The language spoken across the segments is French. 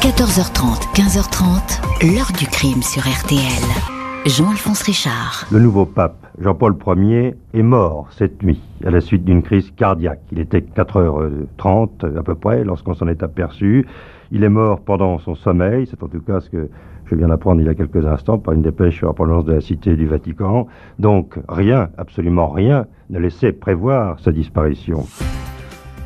14h30, 15h30, l'heure du crime sur RTL. Jean-Alphonse Richard. Le nouveau pape, Jean-Paul Ier, est mort cette nuit à la suite d'une crise cardiaque. Il était 4h30 à peu près lorsqu'on s'en est aperçu. Il est mort pendant son sommeil, c'est en tout cas ce que je viens d'apprendre il y a quelques instants par une dépêche sur la de la Cité du Vatican. Donc rien, absolument rien, ne laissait prévoir sa disparition.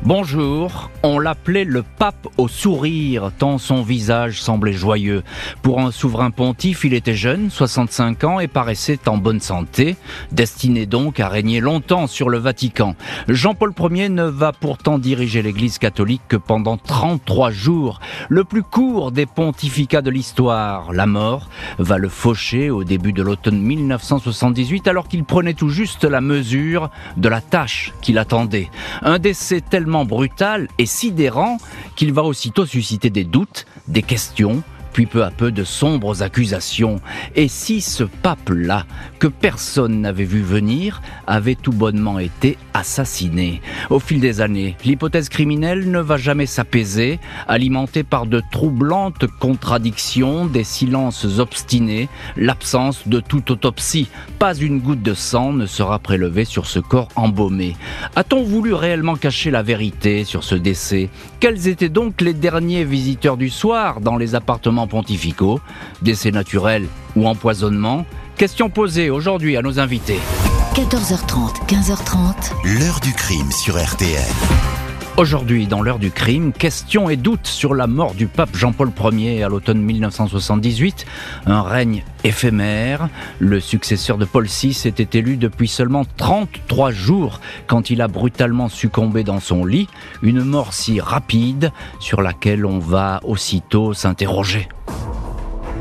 Bonjour, on l'appelait le pape au sourire, tant son visage semblait joyeux. Pour un souverain pontife, il était jeune, 65 ans, et paraissait en bonne santé, destiné donc à régner longtemps sur le Vatican. Jean-Paul Ier ne va pourtant diriger l'Église catholique que pendant 33 jours, le plus court des pontificats de l'histoire. La mort va le faucher au début de l'automne 1978, alors qu'il prenait tout juste la mesure de la tâche qu'il attendait. Un décès tellement brutal et sidérant qu'il va aussitôt susciter des doutes, des questions, puis peu à peu de sombres accusations. Et si ce pape-là, que personne n'avait vu venir, avait tout bonnement été assassiné Au fil des années, l'hypothèse criminelle ne va jamais s'apaiser, alimentée par de troublantes contradictions, des silences obstinés, l'absence de toute autopsie. Pas une goutte de sang ne sera prélevée sur ce corps embaumé. A-t-on voulu réellement cacher la vérité sur ce décès? Quels étaient donc les derniers visiteurs du soir dans les appartements pontificaux, décès naturels ou empoisonnement Question posée aujourd'hui à nos invités. 14h30, 15h30. L'heure du crime sur RTL. Aujourd'hui, dans l'heure du crime, question et doute sur la mort du pape Jean-Paul Ier à l'automne 1978. Un règne éphémère. Le successeur de Paul VI était élu depuis seulement 33 jours quand il a brutalement succombé dans son lit. Une mort si rapide sur laquelle on va aussitôt s'interroger.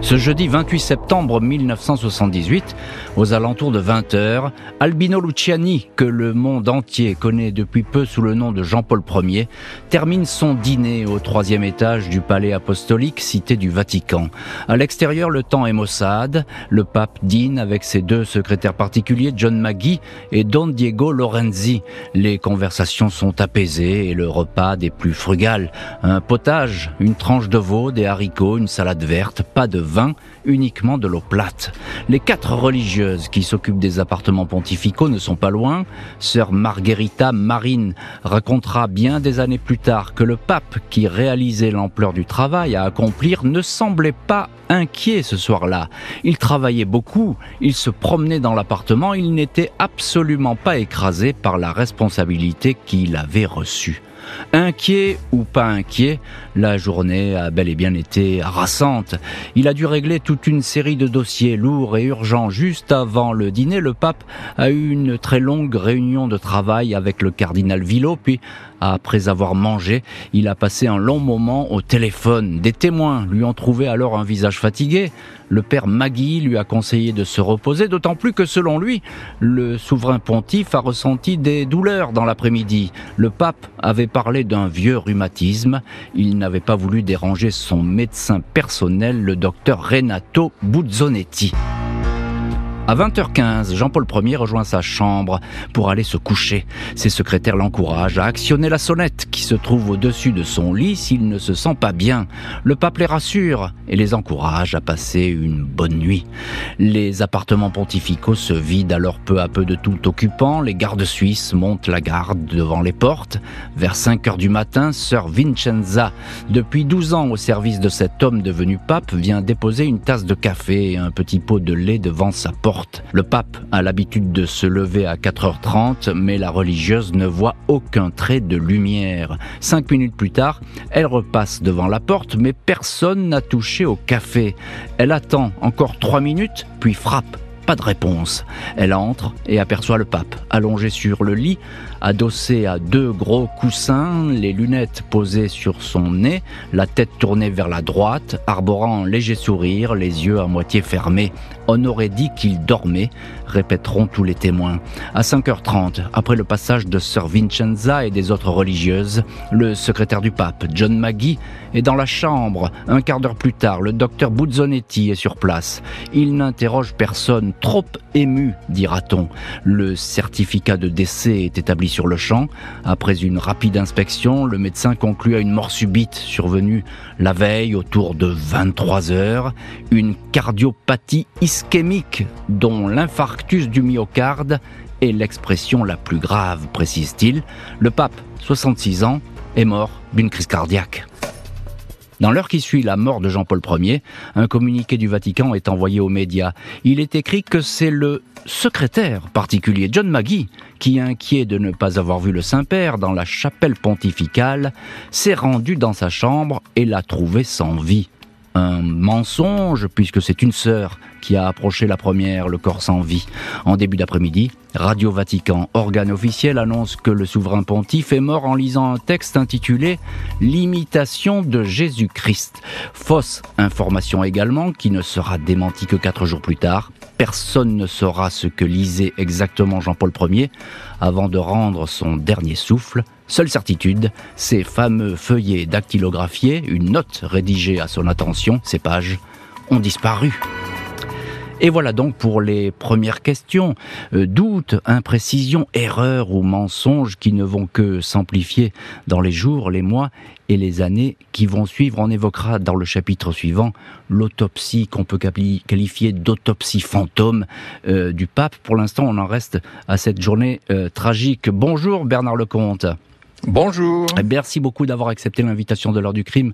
Ce jeudi 28 septembre 1978, aux alentours de 20h, Albino Luciani, que le monde entier connaît depuis peu sous le nom de Jean-Paul Ier, termine son dîner au troisième étage du palais apostolique cité du Vatican. À l'extérieur, le temps est maussade. Le pape dîne avec ses deux secrétaires particuliers, John Maggie et Don Diego Lorenzi. Les conversations sont apaisées et le repas des plus frugales. Un potage, une tranche de veau, des haricots, une salade verte, pas de vin, uniquement de l'eau plate. Les quatre religieuses qui s'occupent des appartements pontificaux ne sont pas loin. Sœur Margherita Marine racontera bien des années plus tard que le pape qui réalisait l'ampleur du travail à accomplir ne semblait pas inquiet ce soir-là. Il travaillait beaucoup, il se promenait dans l'appartement, il n'était absolument pas écrasé par la responsabilité qu'il avait reçue. Inquiet ou pas inquiet, la journée a bel et bien été harassante. Il a dû régler toute une série de dossiers lourds et urgents. Juste avant le dîner, le pape a eu une très longue réunion de travail avec le cardinal Villot, puis après avoir mangé, il a passé un long moment au téléphone. Des témoins lui ont trouvé alors un visage fatigué. Le père Magui lui a conseillé de se reposer, d'autant plus que selon lui, le souverain pontife a ressenti des douleurs dans l'après-midi. Le pape avait parlé d'un vieux rhumatisme. Il n'avait pas voulu déranger son médecin personnel, le docteur Renato Buzzonetti. À 20h15, Jean-Paul Ier rejoint sa chambre pour aller se coucher. Ses secrétaires l'encouragent à actionner la sonnette qui se trouve au-dessus de son lit s'il ne se sent pas bien. Le pape les rassure et les encourage à passer une bonne nuit. Les appartements pontificaux se vident alors peu à peu de tout occupant. Les gardes suisses montent la garde devant les portes. Vers 5 heures du matin, sœur Vincenza, depuis 12 ans au service de cet homme devenu pape, vient déposer une tasse de café et un petit pot de lait devant sa porte. Le pape a l'habitude de se lever à 4h30, mais la religieuse ne voit aucun trait de lumière. Cinq minutes plus tard, elle repasse devant la porte, mais personne n'a touché au café. Elle attend encore trois minutes, puis frappe. Pas de réponse. Elle entre et aperçoit le pape, allongé sur le lit, adossé à deux gros coussins, les lunettes posées sur son nez, la tête tournée vers la droite, arborant un léger sourire, les yeux à moitié fermés. On aurait dit qu'il dormait, répéteront tous les témoins. À 5h30, après le passage de Sir Vincenza et des autres religieuses, le secrétaire du pape, John Maggie, est dans la chambre. Un quart d'heure plus tard, le docteur Buzzonetti est sur place. Il n'interroge personne, trop ému, dira-t-on. Le certificat de décès est établi sur le champ. Après une rapide inspection, le médecin conclut à une mort subite survenue la veille autour de 23 heures, une cardiopathie ischémique dont l'infarctus du myocarde est l'expression la plus grave, précise-t-il. Le pape, 66 ans, est mort d'une crise cardiaque. Dans l'heure qui suit la mort de Jean-Paul Ier, un communiqué du Vatican est envoyé aux médias. Il est écrit que c'est le secrétaire particulier, John Maggie, qui, inquiet de ne pas avoir vu le Saint-Père dans la chapelle pontificale, s'est rendu dans sa chambre et l'a trouvé sans vie un mensonge, puisque c'est une sœur qui a approché la première, le corps sans vie. En début d'après-midi, Radio Vatican, organe officiel, annonce que le souverain pontife est mort en lisant un texte intitulé L'imitation de Jésus-Christ. Fausse information également, qui ne sera démentie que quatre jours plus tard. Personne ne saura ce que lisait exactement Jean-Paul Ier avant de rendre son dernier souffle. Seule certitude, ces fameux feuillets dactylographiés, une note rédigée à son attention, ces pages, ont disparu. Et voilà donc pour les premières questions. Euh, doutes, imprécisions, erreurs ou mensonges qui ne vont que s'amplifier dans les jours, les mois et les années qui vont suivre. On évoquera dans le chapitre suivant l'autopsie qu'on peut qualifier d'autopsie fantôme euh, du pape. Pour l'instant, on en reste à cette journée euh, tragique. Bonjour Bernard Lecomte. Bonjour. Merci beaucoup d'avoir accepté l'invitation de l'heure du crime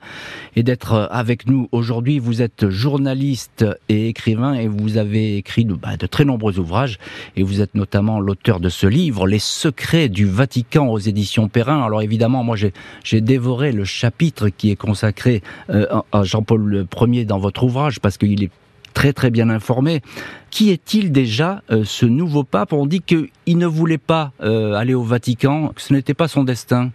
et d'être euh, avec nous aujourd'hui. Vous êtes journaliste et écrivain et vous avez écrit de, bah, de très nombreux ouvrages et vous êtes notamment l'auteur de ce livre, Les secrets du Vatican aux éditions Perrin. Alors évidemment, moi j'ai dévoré le chapitre qui est consacré euh, à Jean-Paul Ier dans votre ouvrage parce qu'il est très très bien informé. Qui est-il déjà, euh, ce nouveau pape? On dit qu'il ne voulait pas euh, aller au Vatican, que ce n'était pas son destin.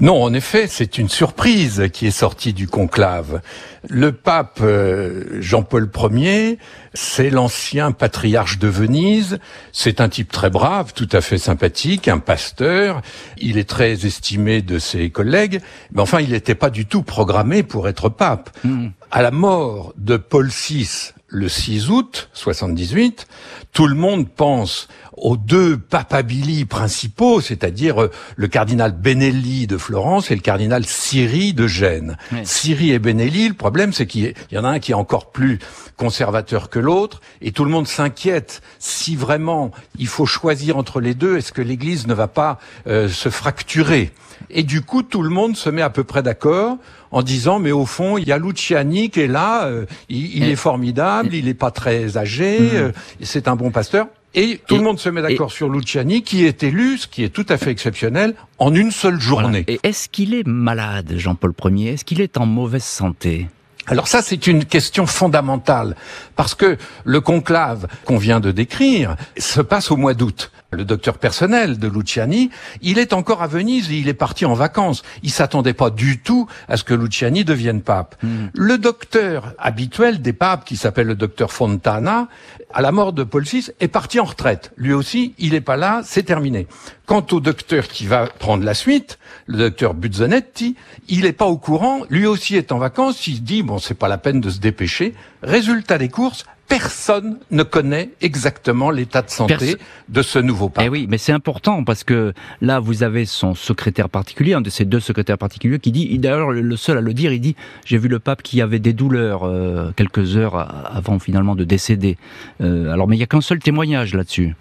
Non, en effet, c'est une surprise qui est sortie du conclave. Le pape euh, Jean-Paul Ier, c'est l'ancien patriarche de Venise. C'est un type très brave, tout à fait sympathique, un pasteur. Il est très estimé de ses collègues. Mais enfin, il n'était pas du tout programmé pour être pape. Hmm. À la mort de Paul VI, le 6 août 78, tout le monde pense aux deux papabili principaux, c'est-à-dire euh, le cardinal Benelli de Florence et le cardinal Siri de Gênes. Siri et Benelli, le problème c'est qu'il y en a un qui est encore plus conservateur que l'autre, et tout le monde s'inquiète si vraiment il faut choisir entre les deux, est-ce que l'Église ne va pas euh, se fracturer Et du coup, tout le monde se met à peu près d'accord en disant mais au fond il y a Luciani qui est là, euh, il, est formidable, il n'est pas très âgé, mm. c'est un bon pasteur. Et tout le monde se met d'accord sur Luciani, qui est élu, ce qui est tout à fait exceptionnel, en une seule journée. Et est-ce qu'il est malade, Jean-Paul Ier? Est-ce qu'il est en mauvaise santé? Alors ça, c'est une question fondamentale, parce que le conclave qu'on vient de décrire se passe au mois d'août le docteur personnel de Luciani, il est encore à Venise et il est parti en vacances. Il s'attendait pas du tout à ce que Luciani devienne pape. Hmm. Le docteur habituel des papes, qui s'appelle le docteur Fontana, à la mort de Paul VI, est parti en retraite. Lui aussi, il n'est pas là, c'est terminé. Quant au docteur qui va prendre la suite, le docteur Buzzonetti, il n'est pas au courant, lui aussi est en vacances, il se dit, bon, c'est pas la peine de se dépêcher. Résultat des courses, personne ne connaît exactement l'état de santé de ce nouveau pape. Eh oui, mais c'est important parce que là, vous avez son secrétaire particulier, un de ces deux secrétaires particuliers, qui dit, d'ailleurs le seul à le dire, il dit, j'ai vu le pape qui avait des douleurs euh, quelques heures avant finalement de décéder. Euh, alors, mais il n'y a qu'un seul témoignage là-dessus.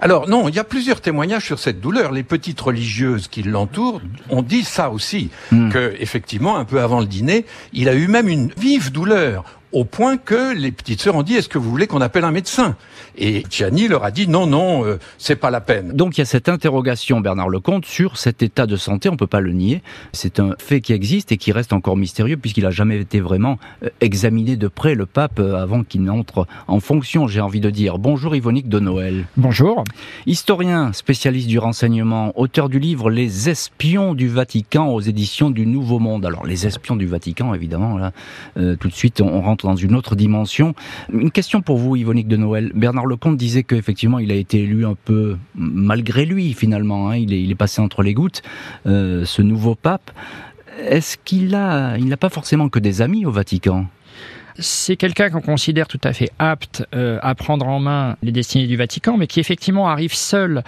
Alors non, il y a plusieurs témoignages sur cette douleur. Les petites religieuses qui l'entourent ont dit ça aussi, hmm. que effectivement, un peu avant le dîner, il a eu même une vive douleur au point que les petites sœurs ont dit est-ce que vous voulez qu'on appelle un médecin? Et Gianni leur a dit non non euh, c'est pas la peine. Donc il y a cette interrogation Bernard Lecomte sur cet état de santé, on peut pas le nier. C'est un fait qui existe et qui reste encore mystérieux puisqu'il a jamais été vraiment euh, examiné de près le pape euh, avant qu'il n'entre en fonction, j'ai envie de dire. Bonjour Yvonique de Noël. Bonjour. Historien, spécialiste du renseignement, auteur du livre Les espions du Vatican aux éditions du Nouveau Monde. Alors les espions du Vatican évidemment là tout de suite on rentre dans une autre dimension. Une question pour vous, Yvonique de Noël. Bernard Lecomte disait qu'effectivement, il a été élu un peu malgré lui, finalement. Hein. Il, est, il, est, passé entre les gouttes, euh, ce nouveau pape. Est-ce qu'il a, il n'a pas forcément que des amis au Vatican? C'est quelqu'un qu'on considère tout à fait apte euh, à prendre en main les destinées du Vatican, mais qui effectivement arrive seul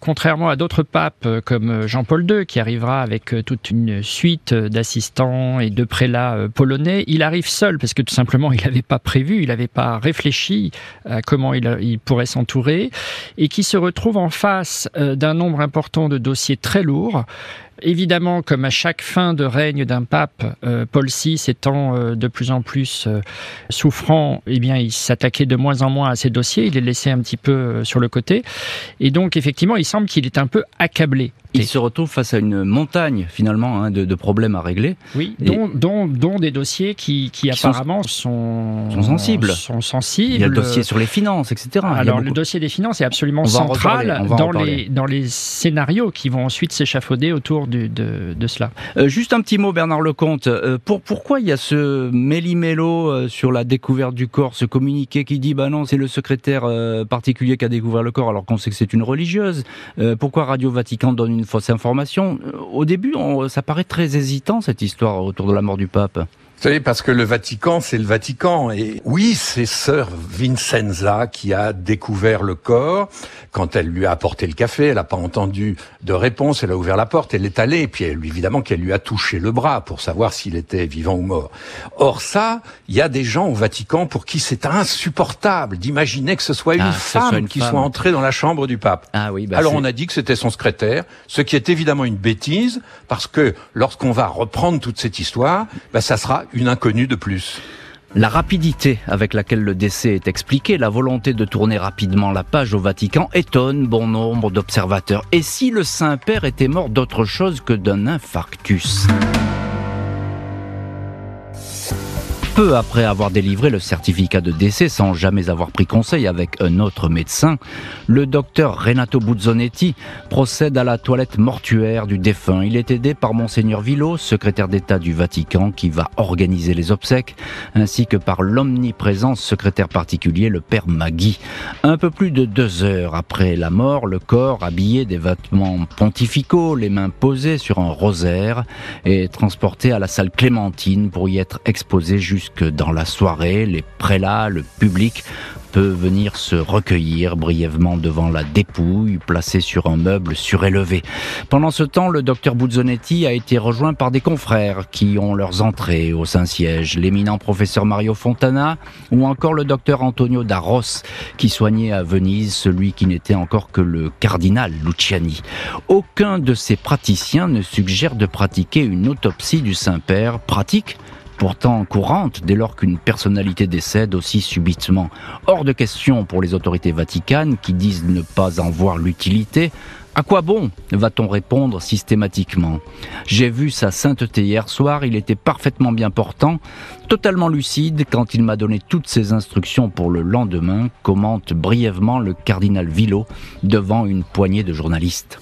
contrairement à d'autres papes euh, comme euh, Jean-Paul II, qui arrivera avec toute une suite d'assistants et de prélats polonais, il arrive seul parce que tout simplement il n'avait pas prévu, il n'avait pas réfléchi à comment il pourrait s'entourer, et qui se retrouve en face d'un nombre important de dossiers très lourds Évidemment, comme à chaque fin de règne d'un pape, euh, Paul VI étant euh, de plus en plus euh, souffrant, eh bien, il s'attaquait de moins en moins à ses dossiers, il les laissait un petit peu sur le côté. Et donc, effectivement, il semble qu'il est un peu accablé. Il se retrouve face à une montagne finalement hein, de, de, problèmes à régler. Oui, dont, dont, dont, des dossiers qui, qui, apparemment sont, sont, sensibles. sont sensibles. Il y a le dossier sur les finances, etc. Alors le dossier des finances est absolument central dans les, dans les scénarios qui vont ensuite s'échafauder autour de, cela. Euh, juste un petit mot, Bernard Lecomte. Euh, pour, pourquoi il y a ce méli-mélo euh, sur la découverte du corps, ce communiqué qui dit bah non, c'est le secrétaire particulier qui a découvert le corps alors qu'on sait que c'est une religieuse Pourquoi Radio Vatican donne une fausse information? Au début, ça paraît très hésitant cette histoire autour de la mort du pape. Vous savez, parce que le Vatican, c'est le Vatican. Et oui, c'est sœur Vincenza qui a découvert le corps. Quand elle lui a apporté le café, elle n'a pas entendu de réponse, elle a ouvert la porte, elle est allée, et puis elle, évidemment qu'elle lui a touché le bras pour savoir s'il était vivant ou mort. Or ça, il y a des gens au Vatican pour qui c'est insupportable d'imaginer que ce soit une, ah, femme qui soit entrée dans la chambre du pape. Ah oui, bah Alors on a dit que c'était son secrétaire, ce qui est évidemment une bêtise, parce que lorsqu'on va reprendre toute cette histoire, bah, ça sera une inconnue de plus. La rapidité avec laquelle le décès est expliqué, la volonté de tourner rapidement la page au Vatican étonne bon nombre d'observateurs. Et si le Saint-Père était mort d'autre chose que d'un infarctus? Peu après avoir délivré le certificat de décès sans jamais avoir pris conseil avec un autre médecin, le docteur Renato Buzzonetti procède à la toilette mortuaire du défunt. Il est aidé par monseigneur Villot, secrétaire d'État du Vatican, qui va organiser les obsèques, ainsi que par l'omniprésent secrétaire particulier, le père Magui. Un peu plus de deux heures après la mort, le corps, habillé des vêtements pontificaux, les mains posées sur un rosaire, est transporté à la salle Clémentine pour y être exposé jusqu'à que dans la soirée, les prélats, le public peut venir se recueillir brièvement devant la dépouille placée sur un meuble surélevé. Pendant ce temps, le docteur Buzzonetti a été rejoint par des confrères qui ont leurs entrées au Saint-Siège, l'éminent professeur Mario Fontana ou encore le docteur Antonio Darros qui soignait à Venise celui qui n'était encore que le cardinal Luciani. Aucun de ces praticiens ne suggère de pratiquer une autopsie du Saint-Père, pratique pourtant courante dès lors qu'une personnalité décède aussi subitement. Hors de question pour les autorités vaticanes qui disent ne pas en voir l'utilité. À quoi bon va-t-on répondre systématiquement? J'ai vu sa sainteté hier soir, il était parfaitement bien portant, totalement lucide quand il m'a donné toutes ses instructions pour le lendemain, commente brièvement le cardinal Villot devant une poignée de journalistes.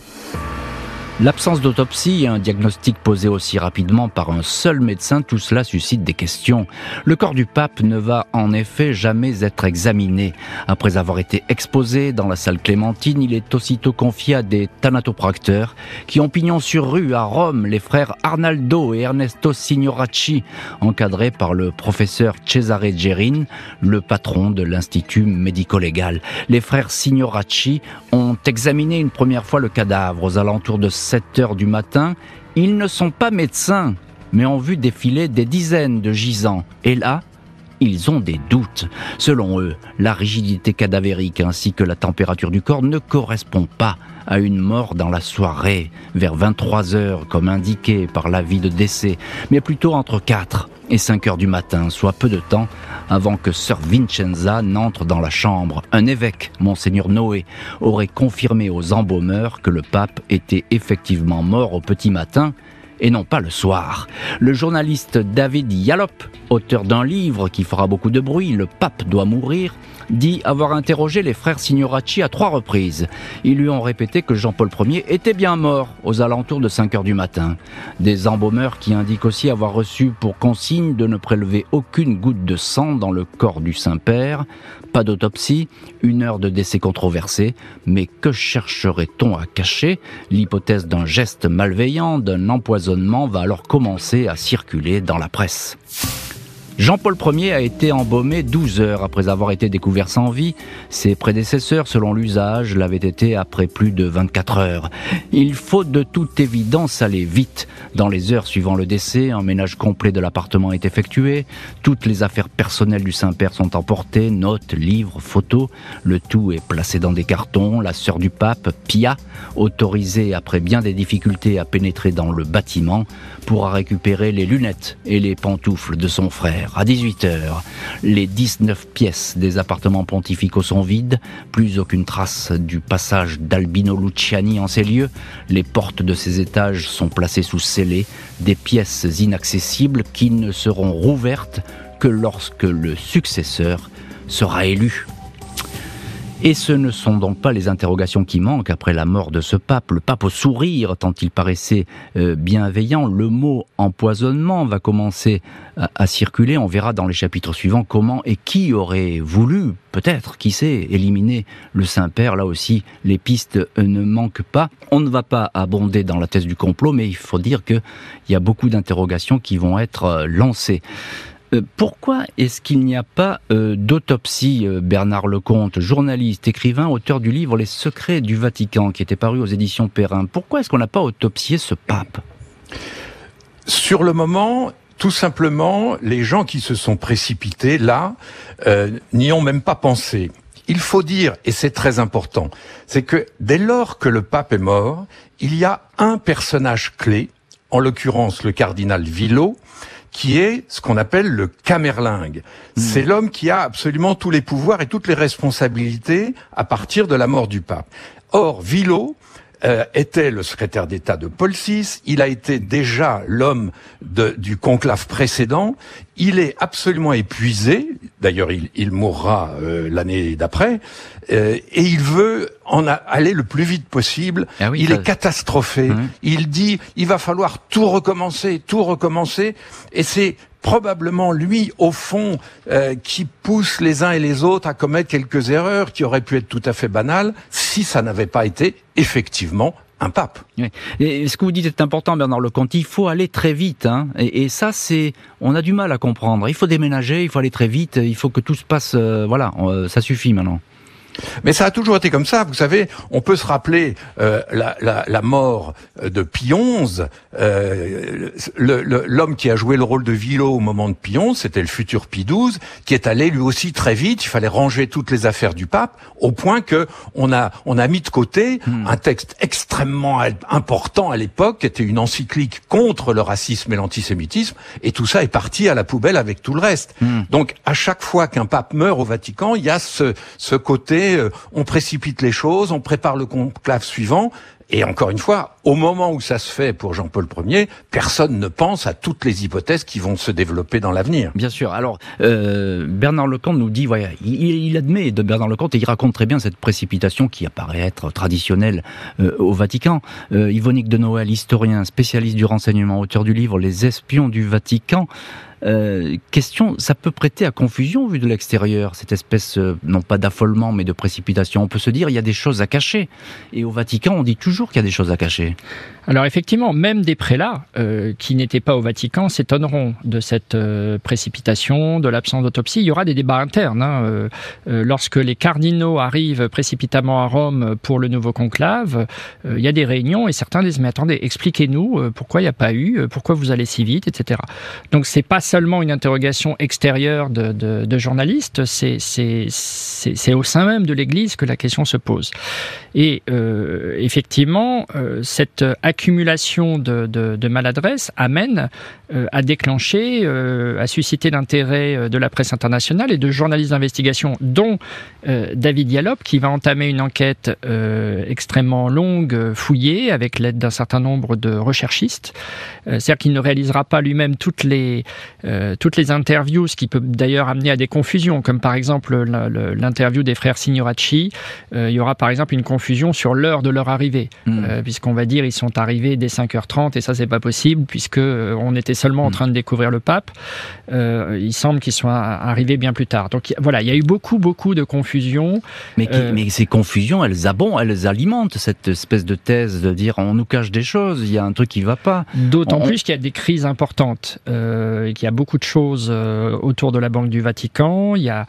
L'absence d'autopsie et un diagnostic posé aussi rapidement par un seul médecin, tout cela suscite des questions. Le corps du pape ne va en effet jamais être examiné. Après avoir été exposé dans la salle Clémentine, il est aussitôt confié à des thanatopracteurs qui ont pignon sur rue à Rome les frères Arnaldo et Ernesto Signoracci, encadrés par le professeur Cesare Gerin, le patron de l'Institut médico-légal. Les frères Signoracci ont examiné une première fois le cadavre aux alentours de 7 heures du matin, ils ne sont pas médecins, mais ont vu défiler des dizaines de gisants. Et là, ils ont des doutes. Selon eux, la rigidité cadavérique ainsi que la température du corps ne correspond pas à une mort dans la soirée, vers 23 heures comme indiqué par l'avis de décès, mais plutôt entre 4 et 5 heures du matin, soit peu de temps avant que sœur Vincenza n'entre dans la chambre. Un évêque, monseigneur Noé, aurait confirmé aux embaumeurs que le pape était effectivement mort au petit matin et non pas le soir. Le journaliste David Yalop, auteur d'un livre qui fera beaucoup de bruit, Le pape doit mourir, dit avoir interrogé les frères Signoracci à trois reprises. Ils lui ont répété que Jean-Paul Ier était bien mort aux alentours de 5 heures du matin. Des embaumeurs qui indiquent aussi avoir reçu pour consigne de ne prélever aucune goutte de sang dans le corps du Saint-Père. Pas d'autopsie, une heure de décès controversé, mais que chercherait-on à cacher? L'hypothèse d'un geste malveillant, d'un empoisonnement va alors commencer à circuler dans la presse. Jean-Paul Ier a été embaumé 12 heures après avoir été découvert sans vie. Ses prédécesseurs, selon l'usage, l'avaient été après plus de 24 heures. Il faut de toute évidence aller vite. Dans les heures suivant le décès, un ménage complet de l'appartement est effectué. Toutes les affaires personnelles du Saint-Père sont emportées, notes, livres, photos. Le tout est placé dans des cartons. La sœur du pape, Pia, autorisée après bien des difficultés à pénétrer dans le bâtiment, pourra récupérer les lunettes et les pantoufles de son frère. À 18h, les 19 pièces des appartements pontificaux sont vides, plus aucune trace du passage d'Albino Luciani en ces lieux. Les portes de ces étages sont placées sous scellés, des pièces inaccessibles qui ne seront rouvertes que lorsque le successeur sera élu. Et ce ne sont donc pas les interrogations qui manquent après la mort de ce pape. Le pape au sourire, tant il paraissait euh, bienveillant. Le mot empoisonnement va commencer à, circuler. On verra dans les chapitres suivants comment et qui aurait voulu, peut-être, qui sait, éliminer le Saint-Père. Là aussi, les pistes euh, ne manquent pas. On ne va pas abonder dans la thèse du complot, mais il faut dire qu'il y a beaucoup d'interrogations qui vont être euh, lancées. Euh, pourquoi est-ce qu'il n'y a pas euh, d'autopsie, euh, Bernard Lecomte, journaliste, écrivain, auteur du livre Les secrets du Vatican, qui était paru aux éditions Perrin? Pourquoi est-ce qu'on n'a pas autopsié ce pape? Sur le moment, tout simplement, les gens qui se sont précipités là n'y ont même pas pensé. Il faut dire, et c'est très important, c'est que dès lors que le pape est mort, il y a un personnage clé, en l'occurrence le cardinal Villot, qui est ce qu'on appelle le camerlingue. Hmm. C'est l'homme qui a absolument tous les pouvoirs et toutes les responsabilités à partir de la mort du pape. Or, Villot, euh, était le secrétaire d'État de Paul VI, il a été déjà l'homme du conclave précédent, il est absolument épuisé, d'ailleurs il, il, mourra euh, l'année d'après, euh, et il veut en aller le plus vite possible. Ah il est catastrophé, mmh. il dit il va falloir tout recommencer, tout recommencer, et c'est probablement lui, au fond, euh, qui pousse les uns et les autres à commettre quelques erreurs qui auraient pu être tout à fait banales si ça n'avait pas été effectivement un pape. Et ce que vous dites est important, Bernard Lecomte. Il faut aller très vite, hein. et, ça, c'est, on a du mal à comprendre. Il faut déménager, il faut aller très vite, il faut que tout se passe. Euh, voilà, ça suffit maintenant. Mais ça a toujours été comme ça. Vous savez, on peut se rappeler euh, la, la, la, mort de Pie XI. Euh, L'homme qui a joué le rôle de Villot au moment de XI, c'était le futur Pie XII, qui est allé lui aussi très vite. Il fallait ranger toutes les affaires du pape, au point que on a on a mis de côté hmm. un texte extrêmement important à l'époque, qui était une encyclique contre le racisme et l'antisémitisme, et tout ça est parti à la poubelle avec tout le reste. Hmm. Donc à chaque fois qu'un pape meurt au Vatican, il y a ce, ce côté euh, on précipite les choses, on prépare le conclave suivant, et encore une fois, au moment où ça se fait pour Jean-Paul Ier, personne ne pense à toutes les hypothèses qui vont se développer dans l'avenir. Bien sûr. Alors, euh, Bernard Lecomte nous dit, voilà, il, admet de Bernard Lecomte et il raconte très bien cette précipitation qui apparaît être traditionnelle euh, au Vatican. Yvonique de Noël, historien, spécialiste du renseignement, auteur du livre Les espions du Vatican, euh, question, ça peut prêter à confusion vu de l'extérieur, cette espèce, euh, non pas d'affolement, mais de précipitation. On peut se dire, il y a des choses à cacher. Et au Vatican, on dit toujours qu'il y a des choses à cacher. Alors effectivement, même des prélats euh, qui n'étaient pas au Vatican s'étonneront de cette euh, précipitation, de l'absence d'autopsie. Il y aura des débats internes. Hein, euh, lorsque les cardinaux arrivent précipitamment à Rome pour le nouveau conclave, il y a des réunions et certains disent mais attendez, expliquez-nous pourquoi il n'y a pas eu, pourquoi vous allez si vite, etc. Donc c'est pas seulement une interrogation extérieure de, de, journalistes, c'est au sein même de l'Église que la question se pose. Et effectivement euh, cette accumulation de, de, de maladresse amène euh, à déclencher, euh, à susciter l'intérêt de la presse internationale et de journalistes d'investigation, dont David Yalop, qui va entamer une enquête extrêmement longue, fouillée, avec l'aide d'un certain nombre de recherchistes. C'est-à-dire qu'il ne réalisera pas lui-même toutes les toutes les interviews, ce qui peut d'ailleurs amener à des confusions, comme par exemple l'interview des frères Signoracci. il y aura par exemple une confusion sur l'heure de leur arrivée, hmm. euh, puisqu'on va dire ils sont arrivés dès 5h30 et ça c'est pas possible puisque euh, on était seulement en hmm. train de découvrir le pape. Euh, il semble qu'ils soient arrivés bien plus tard. Donc voilà, il y a eu beaucoup beaucoup de confusion. Mais, mais ces confusions, elles abondent, elles alimentent cette espèce de thèse de dire on nous cache des choses, il y a un truc qui va pas. D'autant plus qu'il y a des crises importantes, qu'il y a beaucoup de choses autour de la Banque du Vatican, il y a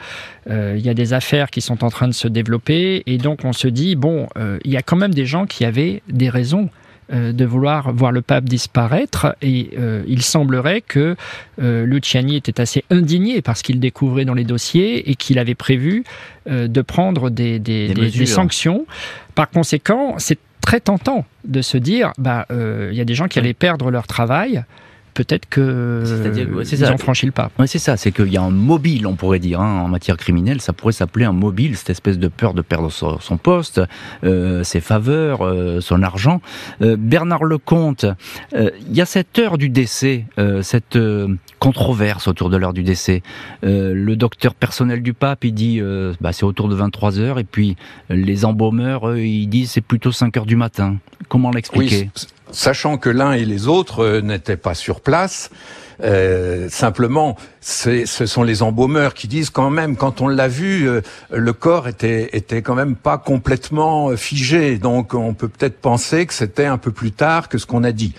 il y a des affaires qui sont en train de se développer et donc on se dit bon il y a quand même des gens qui avaient des raisons euh, de vouloir voir le pape disparaître et euh, il semblerait que euh, Luciani était assez indigné parce qu'il découvrait dans les dossiers et qu'il avait prévu de prendre des, des sanctions. Par conséquent, c'est très tentant de se dire, bah, il y a des gens qui allaient perdre leur travail peut-être que ils ont franchi le pas. c'est ça, c'est qu'il y a un mobile, on pourrait dire, hein, en matière criminelle, ça pourrait s'appeler un mobile, cette espèce de peur de perdre son, poste, euh, ses faveurs, euh, son argent. Euh, Bernard Lecomte, il y a cette heure du décès, cette controverse autour de l'heure du décès. le docteur personnel du pape, il dit bah, c'est autour de 23 heures, et puis les embaumeurs, ils disent c'est plutôt 5 heures du matin. Comment l'expliquer? Sachant que l'un et les autres euh, n'étaient pas sur place. Euh, simplement, ce sont les embaumeurs qui disent quand même, quand on l'a vu, euh, le corps était, était quand même pas complètement figé. Donc, on peut peut-être penser que c'était un peu plus tard que ce qu'on a dit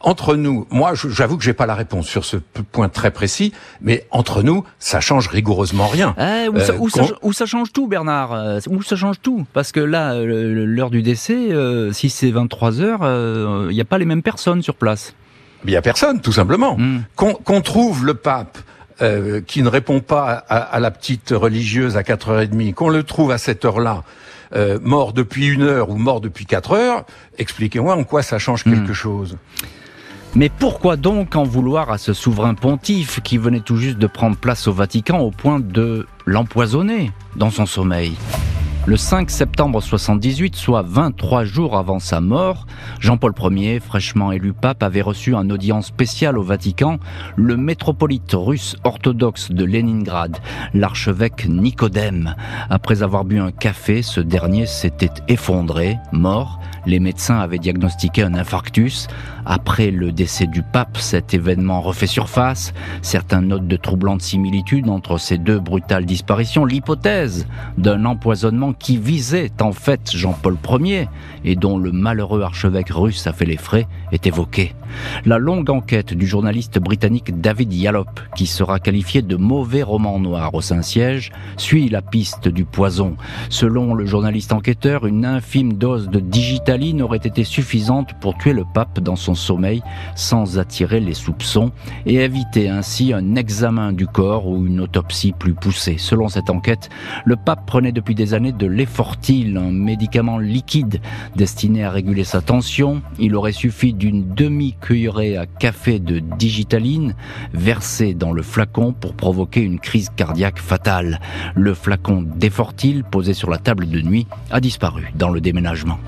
entre nous, moi, j'avoue que j'ai pas la réponse sur ce point très précis, mais entre nous, ça change rigoureusement rien. Eh, où, ça, ça, change tout, Bernard euh, Où ça change tout? Parce que là, euh, l'heure du décès, euh, si c'est 23 heures, il n'y a pas les mêmes personnes sur place. Il y a personne, tout simplement. Hmm. Qu'on trouve le pape qui ne répond pas à, la petite religieuse à 4h30, qu'on le trouve à cette heure-là, mort depuis une heure ou mort depuis quatre heures, expliquez-moi en quoi ça change hmm. quelque chose. Mais pourquoi donc en vouloir à ce souverain pontife qui venait tout juste de prendre place au Vatican au point de l'empoisonner dans son sommeil? Le 5 septembre 78, soit 23 jours avant sa mort, Jean-Paul Ier, fraîchement élu pape, avait reçu un audience spéciale au Vatican le métropolite russe orthodoxe de Leningrad, l'archevêque Nicodème. Après avoir bu un café, ce dernier s'était effondré, mort. Les médecins avaient diagnostiqué un infarctus. Après le décès du pape, cet événement refait surface. Certains notent de troublantes similitudes entre ces deux brutales disparitions. L'hypothèse d'un empoisonnement qui visait en fait Jean-Paul Ier et dont le malheureux archevêque russe a fait les frais est évoquée. La longue enquête du journaliste britannique David Yallop, qui sera qualifié de mauvais roman noir au Saint-Siège, suit la piste du poison. Selon le journaliste enquêteur, une infime dose de digitaline aurait été suffisante pour tuer le pape dans son sommeil sans attirer les soupçons et éviter ainsi un examen du corps ou une autopsie plus poussée. Selon cette enquête, le pape prenait depuis des années de l'effortil, un médicament liquide destiné à réguler sa tension. Il aurait suffi d'une demi-cuillerée à café de digitaline versée dans le flacon pour provoquer une crise cardiaque fatale. Le flacon d'effortil posé sur la table de nuit a disparu dans le déménagement.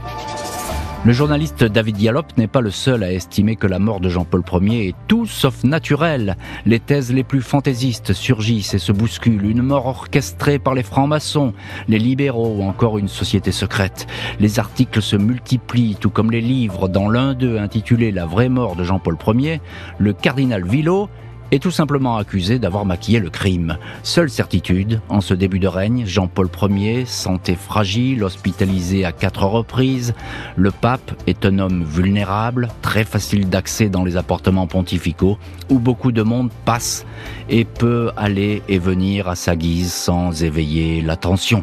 Le journaliste David Dialop n'est pas le seul à estimer que la mort de Jean-Paul Ier est tout sauf naturelle. Les thèses les plus fantaisistes surgissent et se bousculent. Une mort orchestrée par les francs-maçons, les libéraux ou encore une société secrète. Les articles se multiplient, tout comme les livres. Dans l'un d'eux intitulé La vraie mort de Jean-Paul Ier, le cardinal Villot est tout simplement accusé d'avoir maquillé le crime. Seule certitude, en ce début de règne, Jean-Paul Ier, santé fragile, hospitalisé à quatre reprises, le pape est un homme vulnérable, très facile d'accès dans les appartements pontificaux, où beaucoup de monde passe et peut aller et venir à sa guise sans éveiller l'attention.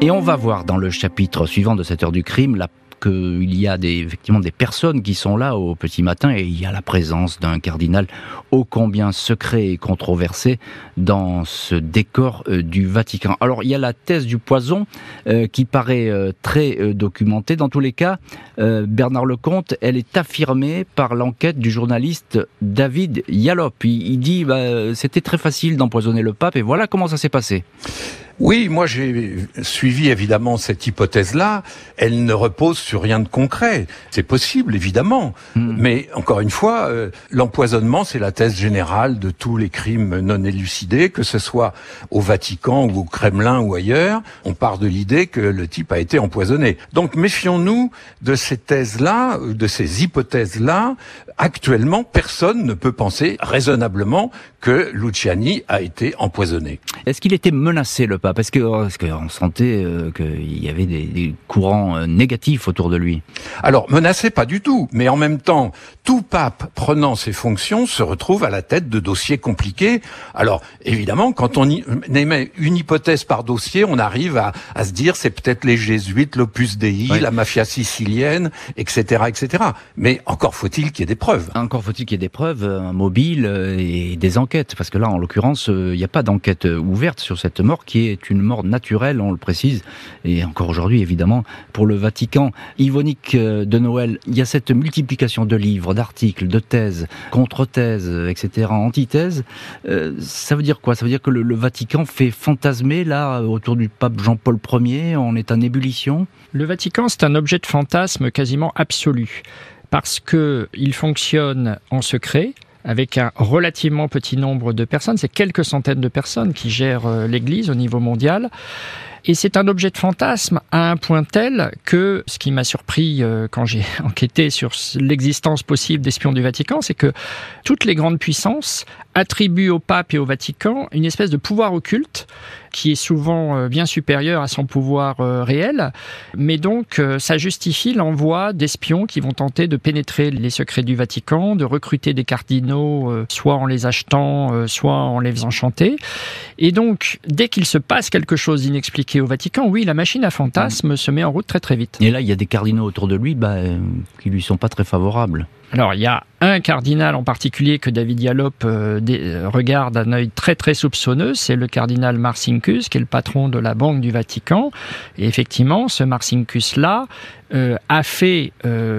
Et on va voir dans le chapitre suivant de cette heure du crime la qu'il y a des, effectivement des personnes qui sont là au petit matin et il y a la présence d'un cardinal ô combien secret et controversé dans ce décor euh, du Vatican. Alors il y a la thèse du poison euh, qui paraît euh, très documentée. Dans tous les cas, Bernard Lecomte, elle est affirmée par l'enquête du journaliste David Yalop. Il, dit bah, c'était très facile d'empoisonner le pape et voilà comment ça s'est passé. Oui, moi j'ai suivi évidemment cette hypothèse-là. Elle ne repose sur rien de concret. C'est possible, évidemment. Hmm. Mais encore une fois, euh, l'empoisonnement, c'est la thèse générale de tous les crimes non élucidés, que ce soit au Vatican ou au Kremlin ou ailleurs. On part de l'idée que le type a été empoisonné. Donc méfions-nous de ces thèses-là, de ces hypothèses-là. Actuellement, personne ne peut penser raisonnablement que Luciani a été empoisonné. Est-ce qu'il était menacé, le pape Est-ce qu'on sentait euh, qu'il y avait des, courants euh, négatifs autour de lui Alors, menacé, pas du tout. Mais en même temps, tout pape prenant ses fonctions se retrouve à la tête de dossiers compliqués. Alors, évidemment, quand on émet une hypothèse par dossier, on arrive à, se dire c'est peut-être les jésuites, l'opus dei, la mafia sicilienne, etc., etc. Mais encore faut-il qu'il y ait des preuves. Encore faut-il qu'il y ait des preuves, un mobile et des enquêtes parce que là, en l'occurrence, euh, il n'y a pas d'enquête euh, ouverte sur cette mort qui est une mort naturelle, on le précise, et encore aujourd'hui, évidemment, pour le Vatican. Yvonique euh, de Noël, il y a cette multiplication de livres, d'articles, de thèses, contre-thèses, etc., antithèses. ça veut dire quoi? Ça veut dire que le, Vatican fait fantasmer, là, autour du pape Jean-Paul Ier, on est en ébullition? Le Vatican, c'est un objet de fantasme quasiment absolu parce que il fonctionne en secret, avec un relativement petit nombre de personnes. C'est quelques centaines de personnes qui gèrent euh, l'Église au niveau mondial. Et c'est un objet de fantasme à un point tel que ce qui m'a surpris euh, quand j'ai enquêté sur l'existence possible d'espions du Vatican, c'est que toutes les grandes puissances attribuent au pape et au Vatican une espèce de pouvoir occulte qui est souvent euh, bien supérieur à son pouvoir euh, réel, mais donc ça justifie l'envoi d'espions qui vont tenter de pénétrer les secrets du Vatican, de recruter des cardinaux, soit en les achetant, soit en les faisant chanter. Et donc, dès qu'il se passe quelque chose d'inexpliqué au Vatican, oui, la machine à fantasmes se met en route très très vite. Et là, il y a des cardinaux autour de lui bah, qui lui sont pas très favorables. Alors, il y a un cardinal en particulier que David Yalop euh, euh, regarde d'un œil très très soupçonneux, c'est le cardinal Marcinkus, qui est le patron de la Banque du Vatican. Et effectivement, ce Marcinkus-là euh, a fait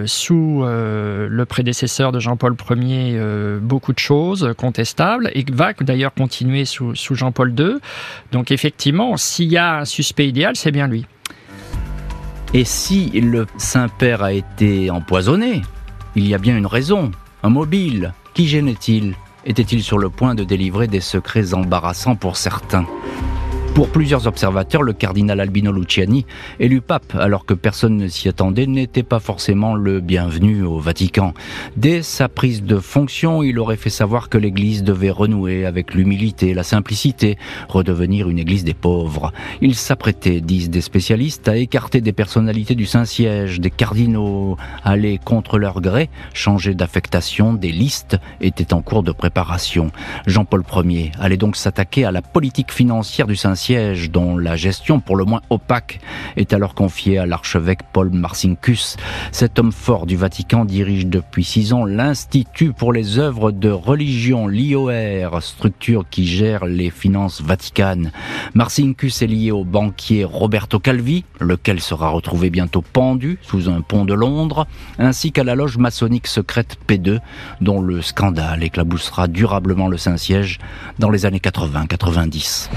sous le prédécesseur de Jean-Paul Ier beaucoup de choses contestables et va d'ailleurs continuer sous, sous Jean-Paul II. Donc effectivement, s'il y a un suspect idéal, c'est bien lui. Et si le Saint-Père a été empoisonné, il y a bien une raison. Un mobile. Qui gênait-il? Était-il sur le point de délivrer des secrets embarrassants pour certains? Pour plusieurs observateurs, le cardinal Albino Luciani, élu pape alors que personne ne s'y attendait, n'était pas forcément le bienvenu au Vatican. Dès sa prise de fonction, il aurait fait savoir que l'Église devait renouer avec l'humilité, la simplicité, redevenir une Église des pauvres. Il s'apprêtait, disent des spécialistes, à écarter des personnalités du Saint-Siège, des cardinaux, aller contre leur gré, changer d'affectation, des listes étaient en cours de préparation. Jean-Paul Ier allait donc s'attaquer à la politique financière du Saint-Siège dont la gestion, pour le moins opaque, est alors confiée à l'archevêque Paul Marcinkus. Cet homme fort du Vatican dirige depuis six ans l'Institut pour les œuvres de religion, l'IOR, structure qui gère les finances vaticanes. Marcinkus est lié au banquier Roberto Calvi, lequel sera retrouvé bientôt pendu sous un pont de Londres, ainsi qu'à la loge maçonnique secrète P2, dont le scandale éclaboussera durablement le Saint-Siège dans les années 80-90.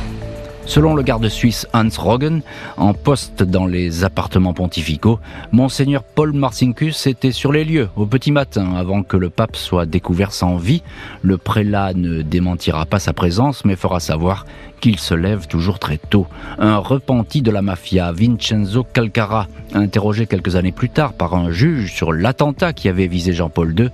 Selon le garde suisse Hans Roggen, en poste dans les appartements pontificaux, Monseigneur Paul Marcinkus était sur les lieux au petit matin avant que le pape soit découvert sans vie. Le prélat ne démentira pas sa présence mais fera savoir qu'il se lève toujours très tôt. Un repenti de la mafia, Vincenzo Calcara, interrogé quelques années plus tard par un juge sur l'attentat qui avait visé Jean-Paul II,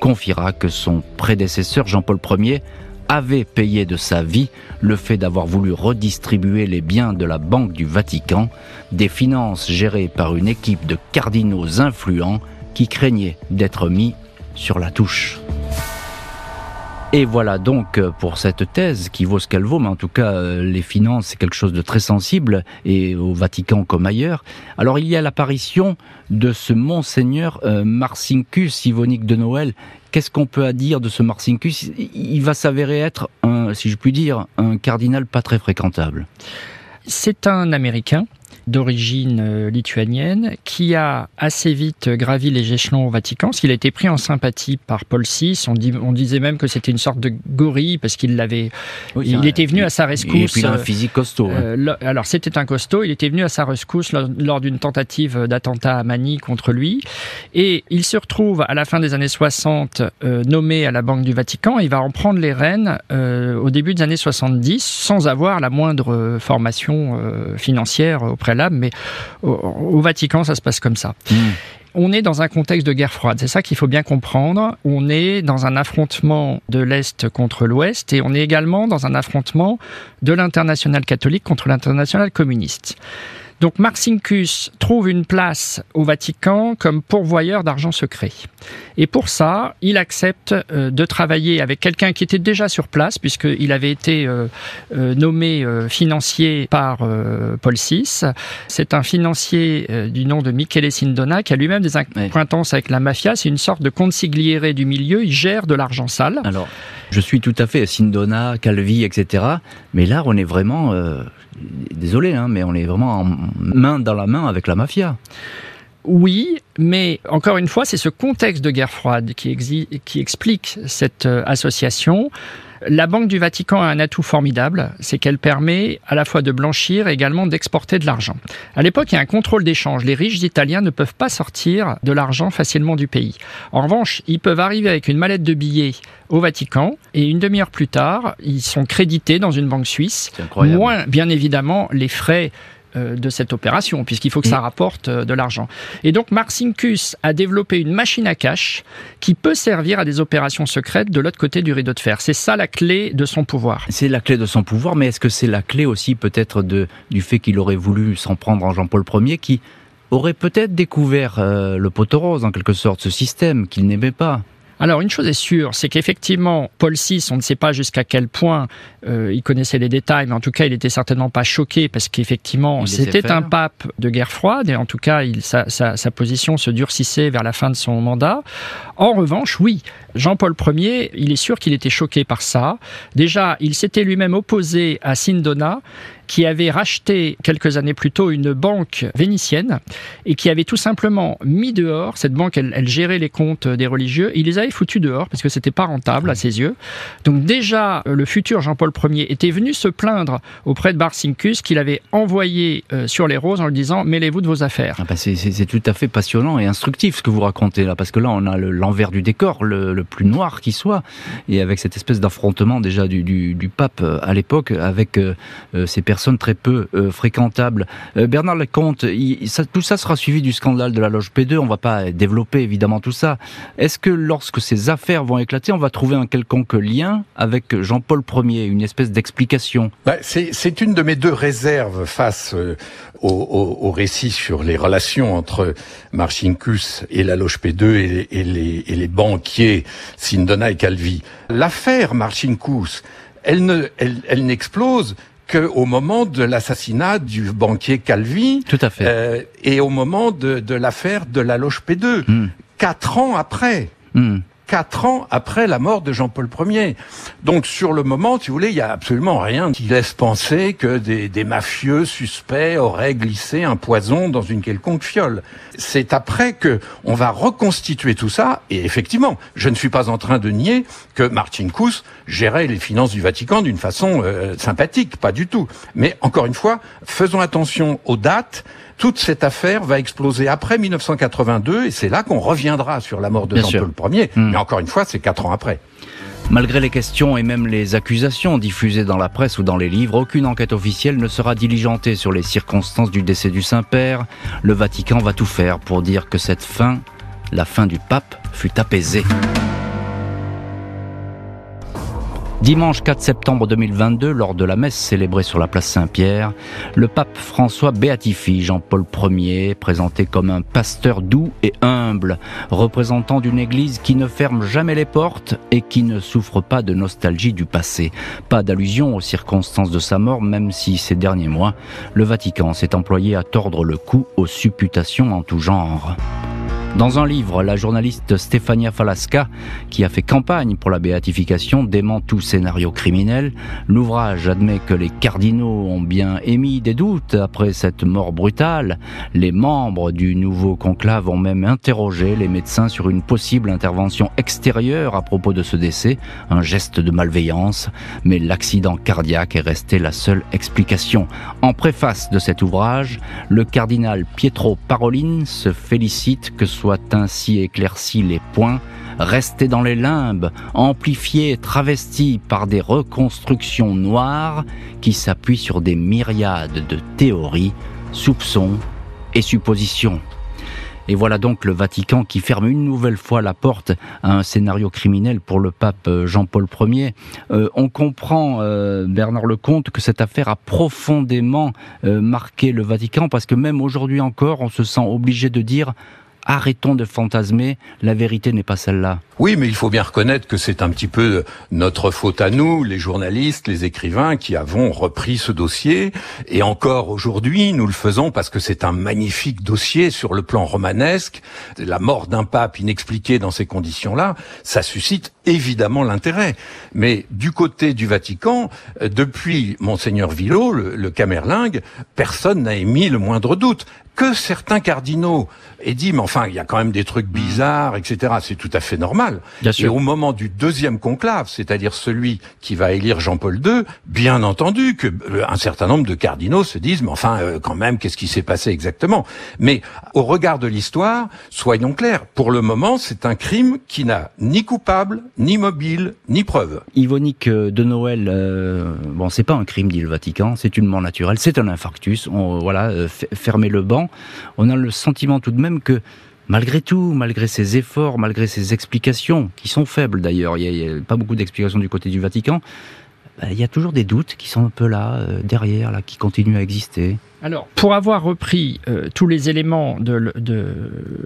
confiera que son prédécesseur Jean-Paul Ier avait payé de sa vie le fait d'avoir voulu redistribuer les biens de la Banque du Vatican, des finances gérées par une équipe de cardinaux influents qui craignaient d'être mis sur la touche. Et voilà donc euh, pour cette thèse qui vaut ce qu'elle vaut, mais en tout cas euh, les finances c'est quelque chose de très sensible et au Vatican comme ailleurs. Alors il y a l'apparition de ce monseigneur euh, Marcinkus Ivonique de Noël. Qu'est-ce qu'on peut à dire de ce Marcinkus Il va s'avérer être, un, si je puis dire, un cardinal pas très fréquentable. C'est un Américain d'origine euh, lituanienne qui a assez vite gravi les échelons au Vatican, parce qu'il a été pris en sympathie par Paul VI. On, dit, on disait même que c'était une sorte de gorille parce qu'il l'avait. il était venu à sa rescousse. Et puis un physique costaud. Euh, alors c'était un costaud. Il était venu à sa rescousse lors, d'une tentative d'attentat à Manille contre lui, et il se retrouve à la fin des années 60 euh, nommé à la Banque du Vatican. Il va en prendre les rênes au début des années 70 sans avoir la moindre formation financière auprès mais au, Vatican, ça se passe comme ça. Hmm. On est dans un contexte de guerre froide, c'est ça qu'il faut bien comprendre. On est dans un affrontement de l'Est contre l'Ouest et on est également dans un affrontement de l'international catholique contre l'international communiste. Donc Marcinkus trouve une place au Vatican comme pourvoyeur d'argent secret. Et pour ça, il accepte euh, de travailler avec quelqu'un qui était déjà sur place, puisqu'il avait été euh, euh, nommé financier par Paul VI. C'est un financier du nom de Michele Sindona qui a lui-même des acquaintances avec la mafia. C'est une sorte de consigliere du milieu. Il gère de l'argent sale. Alors, je suis tout à fait Sindona, Calvi, etc. Mais là, on est vraiment désolé, hein, mais on est vraiment en main dans la main avec la mafia. Oui, mais encore une fois, c'est ce contexte de guerre froide qui, qui explique cette euh, association. La Banque du Vatican a un atout formidable, c'est qu'elle permet à la fois de blanchir et également d'exporter de l'argent. À l'époque, il y a un contrôle d'échange. Les riches italiens ne peuvent pas sortir de l'argent facilement du pays. En revanche, ils peuvent arriver avec une mallette de billets au Vatican et une demi-heure plus tard, ils sont crédités dans une banque suisse. Moins, bien évidemment, les frais de cette opération, puisqu'il faut que ça mm. rapporte euh, de l'argent. Et donc Marcinkus a développé une machine à cash qui peut servir à des opérations secrètes de l'autre côté du rideau de fer. C'est ça la clé de son pouvoir. C'est la clé de son pouvoir, mais est-ce que c'est la clé aussi peut-être du fait qu'il aurait voulu s'en prendre en Jean-Paul Ier qui aurait peut-être découvert euh, le poteau rose en quelque sorte, ce système qu'il n'aimait pas? Alors une chose est sûre, c'est qu'effectivement, Paul VI, on ne sait pas jusqu'à quel point euh, il connaissait les détails, mais en tout cas, il était certainement pas choqué parce qu'effectivement, c'était un pape de guerre froide et en tout cas, il, sa, sa, sa, position se durcissait vers la fin de son mandat. En revanche, oui, Jean-Paul Ier, il est sûr qu'il était choqué par ça. Déjà, il s'était lui-même opposé à Sindona qui avait racheté quelques années plus tôt une banque vénitienne et qui avait tout simplement mis dehors, cette banque, elle, gérait les comptes des religieux, il les avait foutus dehors parce que c'était pas rentable à ses yeux. Donc déjà, le futur Jean-Paul Ier était venu se plaindre auprès de Barcincus qu'il avait envoyé euh, sur les roses en lui disant mêlez-vous de vos affaires. Ah bah c'est tout à fait passionnant et instructif ce que vous racontez là, parce que là on a l'envers du décor, le, plus noir qui soit, et avec cette espèce d'affrontement déjà du, pape euh, à l'époque avec euh, ces personnes personnes très peu euh, fréquentables. Euh, Bernard Lecomte, tout ça sera suivi du scandale de la loge P2. On va pas développer évidemment tout ça. Est-ce que lorsque ces affaires vont éclater, on va trouver un quelconque lien avec Jean-Paul Ier, une espèce d'explication? Bah, C'est une de mes deux réserves face euh, au, récit sur les relations entre Marcinkus et la loge P2 et, les, banquiers Sindona et Calvi. L'affaire Marcinkus, elle n'explose qu'au moment de l'assassinat du banquier Calvi. Tout à fait. Euh, et au moment de, de l'affaire de la loge P2. Hmm. Quatre ans après. Hmm quatre ans après la mort de Jean-Paul Ier. Donc sur le moment, si vous voulez, il y a absolument rien qui laisse penser que des, des, mafieux suspects auraient glissé un poison dans une quelconque fiole. C'est après que on va reconstituer tout ça, et effectivement, je ne suis pas en train de nier que Martin Kous gérait les finances du Vatican d'une façon euh, sympathique, pas du tout. Mais encore une fois, faisons attention aux dates toute cette affaire va exploser après 1982 et c'est là qu'on reviendra sur la mort de Jean-Paul Ier. Hmm. Mais encore une fois, c'est quatre ans après. Malgré les questions et même les accusations diffusées dans la presse ou dans les livres, aucune enquête officielle ne sera diligentée sur les circonstances du décès du Saint-Père. Le Vatican va tout faire pour dire que cette fin, la fin du pape, fut apaisée. Dimanche 4 septembre 2022, lors de la messe célébrée sur la place Saint-Pierre, le pape François béatifie Jean-Paul Ier, présenté comme un pasteur doux et humble, représentant d'une église qui ne ferme jamais les portes et qui ne souffre pas de nostalgie du passé. Pas d'allusion aux circonstances de sa mort, même si ces derniers mois, le Vatican s'est employé à tordre le cou aux supputations en tout genre. Dans un livre, la journaliste Stefania Falasca, qui a fait campagne pour la béatification, dément tout scénario criminel. L'ouvrage admet que les cardinaux ont bien émis des doutes après cette mort brutale. Les membres du nouveau conclave ont même interrogé les médecins sur une possible intervention extérieure à propos de ce décès, un geste de malveillance, mais l'accident cardiaque est resté la seule explication. En préface de cet ouvrage, le cardinal Pietro Parolin se félicite que soit ainsi éclairci les points, restés dans les limbes, amplifiés et travestis par des reconstructions noires qui s'appuient sur des myriades de théories, soupçons et suppositions. Et voilà donc le Vatican qui ferme une nouvelle fois la porte à un scénario criminel pour le pape euh, Jean-Paul Ier. Euh, on comprend, euh, Bernard Lecomte, que cette affaire a profondément marqué le Vatican parce que même aujourd'hui encore, on se sent obligé de dire arrêtons de fantasmer, la vérité n'est pas celle-là. Oui, mais il faut bien reconnaître que c'est un petit peu notre faute à nous, les journalistes, les écrivains, qui avons repris ce dossier. Et encore aujourd'hui, nous le faisons parce que c'est un magnifique dossier sur le plan romanesque. La mort d'un pape inexpliqué dans ces conditions-là, ça suscite évidemment l'intérêt. Mais du côté du Vatican, depuis Monseigneur Villot, le, le Camerlingue, personne n'a émis le moindre doute que certains cardinaux aient dit, mais enfin, il y a quand même des trucs bizarres, etc. C'est tout à fait normal. Bien sûr. Et au moment du deuxième conclave, c'est-à-dire celui qui va élire Jean-Paul II, bien entendu que euh, un certain nombre de cardinaux se disent, mais enfin, euh, quand même, qu'est-ce qui s'est passé exactement? Mais au regard de l'histoire, soyons clairs, pour le moment, c'est un crime qui n'a ni coupable, ni mobile, ni preuve. Yvonique euh, de Noël, euh, bon, c'est pas un crime, dit le Vatican, c'est une mort naturelle, c'est un infarctus. On, voilà, fermer le banc. On a le sentiment tout de même que malgré tout, malgré ses efforts, malgré ses explications, qui sont faibles d'ailleurs, il n'y a, pas beaucoup d'explications du côté du Vatican, bah, il y a toujours des doutes qui sont un peu là, euh, derrière, là, qui continuent à exister. Alors, pour avoir repris euh, tous les éléments de, de,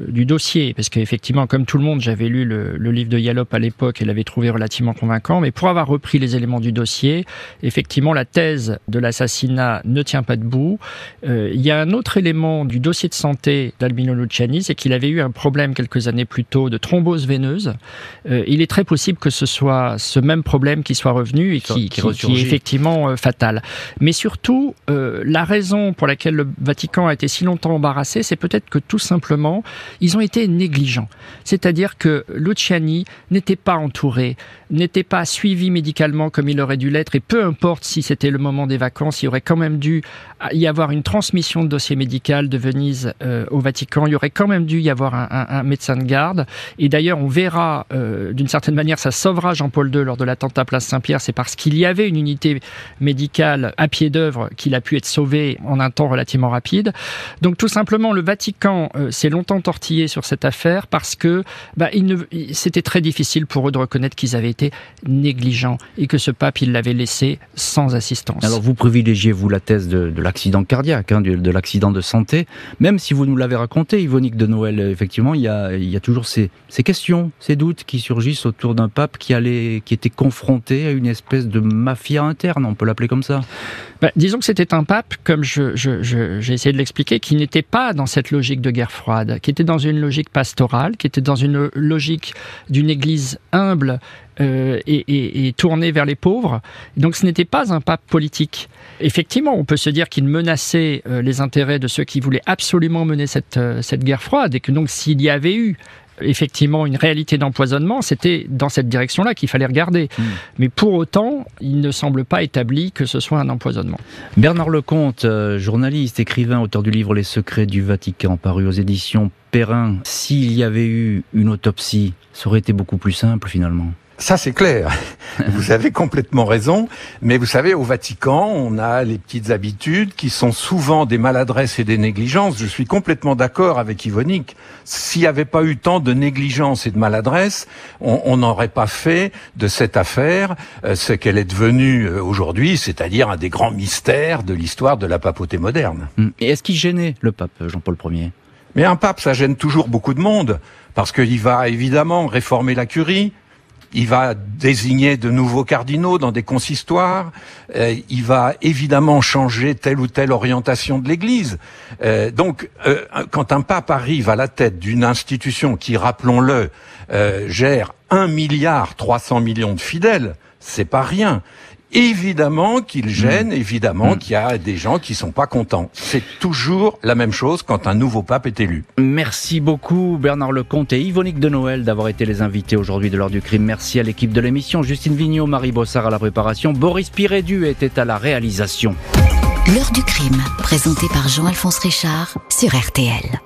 du dossier, parce qu'effectivement, comme tout le monde, j'avais lu le, le, livre de Yallop à l'époque et l'avais trouvé relativement convaincant, mais pour avoir repris les éléments du dossier, effectivement, la thèse de l'assassinat ne tient pas debout. Euh, il y a un autre élément du dossier de santé d'Albino Luciani, c'est qu'il avait eu un problème quelques années plus tôt de thrombose veineuse. Euh, il est très possible que ce soit ce même problème qui soit revenu et qui, qui, qui, est effectivement euh, fatal. Mais surtout, euh, la raison pour laquelle le Vatican a été si longtemps embarrassé, c'est peut-être que tout simplement, ils ont été négligents. C'est-à-dire que Luciani n'était pas entouré, n'était pas suivi médicalement comme il aurait dû l'être, et peu importe si c'était le moment des vacances, il y aurait quand même dû y avoir une transmission de dossier médical de Venise euh, au Vatican, il y aurait quand même dû y avoir un, médecin de garde. Et d'ailleurs, on verra, euh, d'une certaine manière, ça sauvera Jean-Paul II lors de l'attentat Place Saint-Pierre, c'est parce qu'il y avait une unité médicale à pied d'œuvre qu'il a pu être sauvé en un temps relativement rapide. Donc tout simplement, le Vatican euh, s'est longtemps tortillé sur cette affaire parce que bah, c'était très difficile pour eux de reconnaître qu'ils avaient été négligents et que ce pape, il l'avait laissé sans assistance. Alors vous privilégiez, vous, la thèse de, de l'accident cardiaque, hein, de, de l'accident de santé, même si vous nous l'avez raconté, Yvonique de Noël, effectivement, il y a, il y a toujours ces, ces questions, ces doutes qui surgissent autour d'un pape qui, allait, qui était confronté à une espèce de mafia interne, on peut l'appeler comme ça. Ben, disons que c'était un pape, comme j'ai essayé de l'expliquer, qui n'était pas dans cette logique de guerre froide, qui était dans une logique pastorale, qui était dans une logique d'une église humble euh, et, tournée vers les pauvres. Donc ce n'était pas un pape politique. Effectivement, on peut se dire qu'il menaçait euh, les intérêts de ceux qui voulaient absolument mener euh, cette guerre froide et que donc s'il y avait eu effectivement une réalité d'empoisonnement, c'était dans cette direction-là qu'il fallait regarder. Mmh. Mais pour autant, il ne semble pas établi que ce soit un empoisonnement. Bernard Lecomte, euh, journaliste, écrivain, auteur du livre Les secrets du Vatican, paru aux éditions Perrin, s'il y avait eu une autopsie, ça aurait été beaucoup plus simple finalement. Ça, c'est clair. vous avez complètement raison. Mais vous savez, au Vatican, on a les petites habitudes qui sont souvent des maladresses et des négligences. Je suis complètement d'accord avec Yvonique. S'il n'y avait pas eu tant de négligence et de maladresse, on n'aurait pas fait de cette affaire euh, ce qu'elle est devenue euh, aujourd'hui, c'est-à-dire un des grands mystères de l'histoire de la papauté moderne. Hum. Et est-ce qu'il gênait le pape Jean-Paul Ier? Mais un pape, ça gêne toujours beaucoup de monde, parce qu'il va évidemment réformer la curie, il va désigner de nouveaux cardinaux dans des consistoires, euh, il va évidemment changer telle ou telle orientation de l'Église. Euh, donc, euh, quand un pape arrive à la tête d'une institution qui, rappelons-le, gère un milliard 300 millions de fidèles, c'est pas rien. Évidemment qu'il gêne, mm. évidemment mm. qu'il y a des gens qui sont pas contents. C'est toujours la même chose quand un nouveau pape est élu. Merci beaucoup Bernard Lecomte et Yvonique de Noël d'avoir été les invités aujourd'hui de l'heure du crime. Merci à l'équipe de l'émission, Justine Vignot, Marie Bossard à la préparation, Boris Pirédu était à la réalisation. L'heure du crime, présenté par Jean-Alphonse Richard sur RTL.